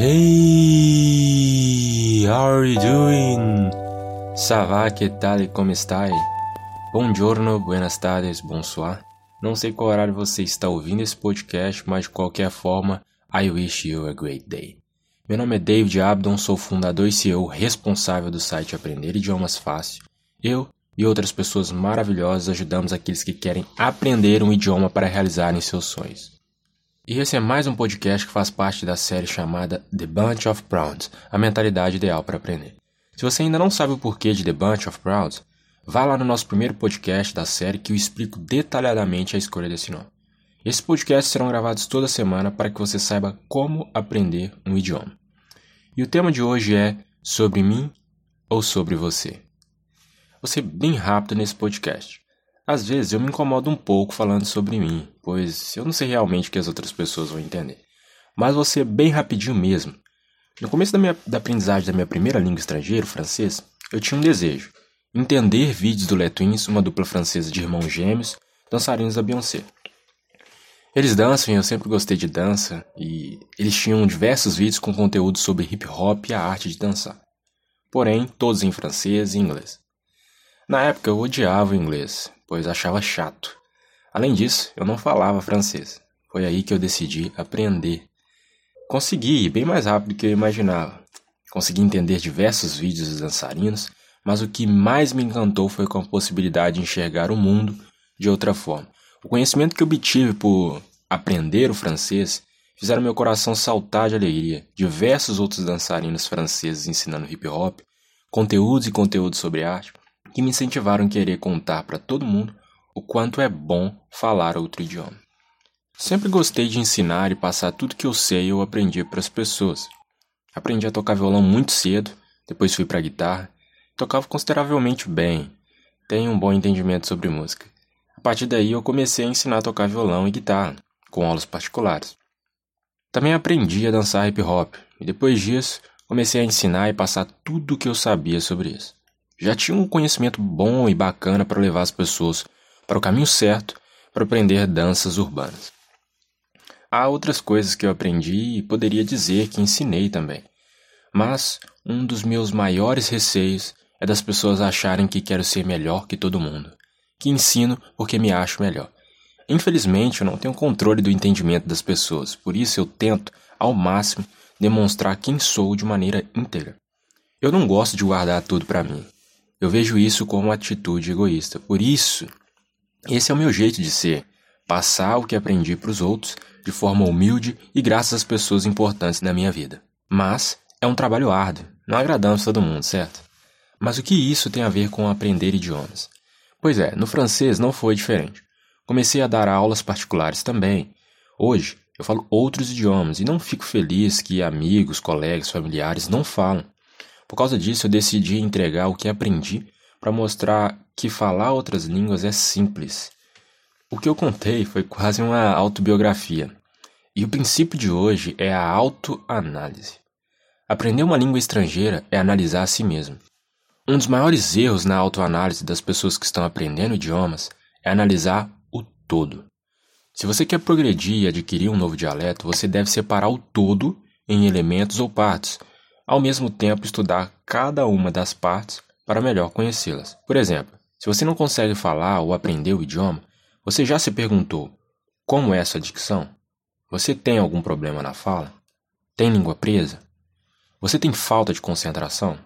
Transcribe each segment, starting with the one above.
Hey, how are you doing? Ça va, que tal e como está? Buongiorno, buenas tardes, bonsoir. Não sei qual horário você está ouvindo esse podcast, mas de qualquer forma, I wish you a great day. Meu nome é David Abdon, sou fundador e CEO responsável do site Aprender Idiomas Fácil. Eu e outras pessoas maravilhosas ajudamos aqueles que querem aprender um idioma para realizarem seus sonhos. E esse é mais um podcast que faz parte da série chamada The Bunch of Browns, a mentalidade ideal para aprender. Se você ainda não sabe o porquê de The Bunch of Browns, vá lá no nosso primeiro podcast da série que eu explico detalhadamente a escolha desse nome. Esses podcasts serão gravados toda semana para que você saiba como aprender um idioma. E o tema de hoje é sobre mim ou sobre você. Vou ser bem rápido nesse podcast. Às vezes eu me incomodo um pouco falando sobre mim, pois eu não sei realmente o que as outras pessoas vão entender. Mas vou ser bem rapidinho mesmo. No começo da, minha, da aprendizagem da minha primeira língua estrangeira, francês, eu tinha um desejo: entender vídeos do Les Twins, uma dupla francesa de irmãos gêmeos, dançarinos da Beyoncé. Eles dançam e eu sempre gostei de dança, e eles tinham diversos vídeos com conteúdo sobre hip hop e a arte de dançar. Porém, todos em francês e inglês. Na época eu odiava o inglês, pois achava chato. Além disso, eu não falava francês. Foi aí que eu decidi aprender. Consegui, bem mais rápido do que eu imaginava. Consegui entender diversos vídeos dos dançarinos, mas o que mais me encantou foi com a possibilidade de enxergar o mundo de outra forma. O conhecimento que obtive por aprender o francês fizeram meu coração saltar de alegria. Diversos outros dançarinos franceses ensinando hip hop, conteúdos e conteúdos sobre arte, que me incentivaram a querer contar para todo mundo o quanto é bom falar outro idioma. Sempre gostei de ensinar e passar tudo que eu sei eu aprendi para as pessoas. Aprendi a tocar violão muito cedo, depois fui para guitarra, tocava consideravelmente bem, tenho um bom entendimento sobre música. A partir daí eu comecei a ensinar a tocar violão e guitarra, com aulas particulares. Também aprendi a dançar hip hop, e depois disso comecei a ensinar e passar tudo o que eu sabia sobre isso já tinha um conhecimento bom e bacana para levar as pessoas para o caminho certo para aprender danças urbanas. Há outras coisas que eu aprendi e poderia dizer que ensinei também. Mas um dos meus maiores receios é das pessoas acharem que quero ser melhor que todo mundo, que ensino porque me acho melhor. Infelizmente, eu não tenho controle do entendimento das pessoas, por isso eu tento, ao máximo, demonstrar quem sou de maneira íntegra. Eu não gosto de guardar tudo para mim. Eu vejo isso como uma atitude egoísta. Por isso, esse é o meu jeito de ser: passar o que aprendi para os outros de forma humilde e graças às pessoas importantes da minha vida. Mas é um trabalho árduo, não agradamos todo mundo, certo? Mas o que isso tem a ver com aprender idiomas? Pois é, no francês não foi diferente. Comecei a dar aulas particulares também. Hoje eu falo outros idiomas e não fico feliz que amigos, colegas, familiares não falam. Por causa disso, eu decidi entregar o que aprendi para mostrar que falar outras línguas é simples. O que eu contei foi quase uma autobiografia. E o princípio de hoje é a autoanálise. Aprender uma língua estrangeira é analisar a si mesmo. Um dos maiores erros na autoanálise das pessoas que estão aprendendo idiomas é analisar o todo. Se você quer progredir e adquirir um novo dialeto, você deve separar o todo em elementos ou partes ao mesmo tempo estudar cada uma das partes para melhor conhecê-las. Por exemplo, se você não consegue falar ou aprender o idioma, você já se perguntou como é essa dicção? Você tem algum problema na fala? Tem língua presa? Você tem falta de concentração?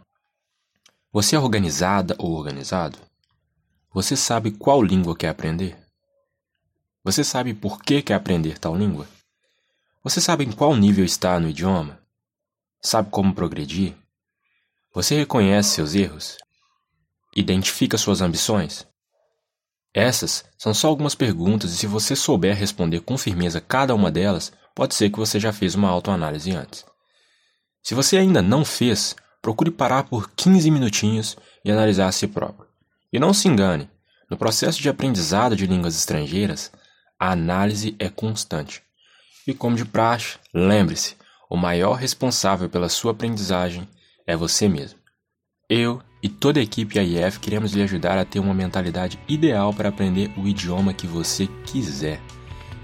Você é organizada ou organizado? Você sabe qual língua quer aprender? Você sabe por que quer aprender tal língua? Você sabe em qual nível está no idioma? Sabe como progredir? Você reconhece seus erros? Identifica suas ambições? Essas são só algumas perguntas e se você souber responder com firmeza cada uma delas, pode ser que você já fez uma autoanálise antes. Se você ainda não fez, procure parar por 15 minutinhos e analisar a si próprio. E não se engane, no processo de aprendizado de línguas estrangeiras, a análise é constante. E como de praxe, lembre-se, o maior responsável pela sua aprendizagem é você mesmo. Eu e toda a equipe AIF queremos lhe ajudar a ter uma mentalidade ideal para aprender o idioma que você quiser.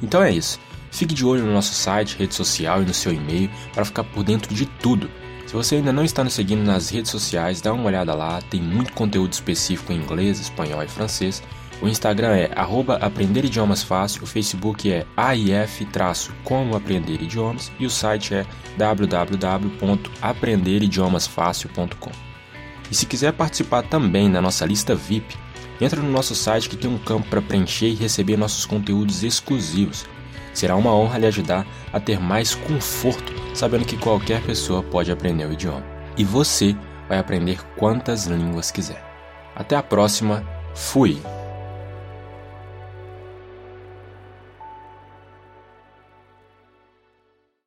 Então é isso. Fique de olho no nosso site, rede social e no seu e-mail para ficar por dentro de tudo. Se você ainda não está nos seguindo nas redes sociais, dá uma olhada lá, tem muito conteúdo específico em inglês, espanhol e francês. O Instagram é arroba Aprender Idiomas Fácil, o Facebook é AIF-Como Aprender Idiomas e o site é www.aprenderidiomasfácil.com. E se quiser participar também da nossa lista VIP, entra no nosso site que tem um campo para preencher e receber nossos conteúdos exclusivos. Será uma honra lhe ajudar a ter mais conforto, sabendo que qualquer pessoa pode aprender o idioma. E você vai aprender quantas línguas quiser. Até a próxima, fui!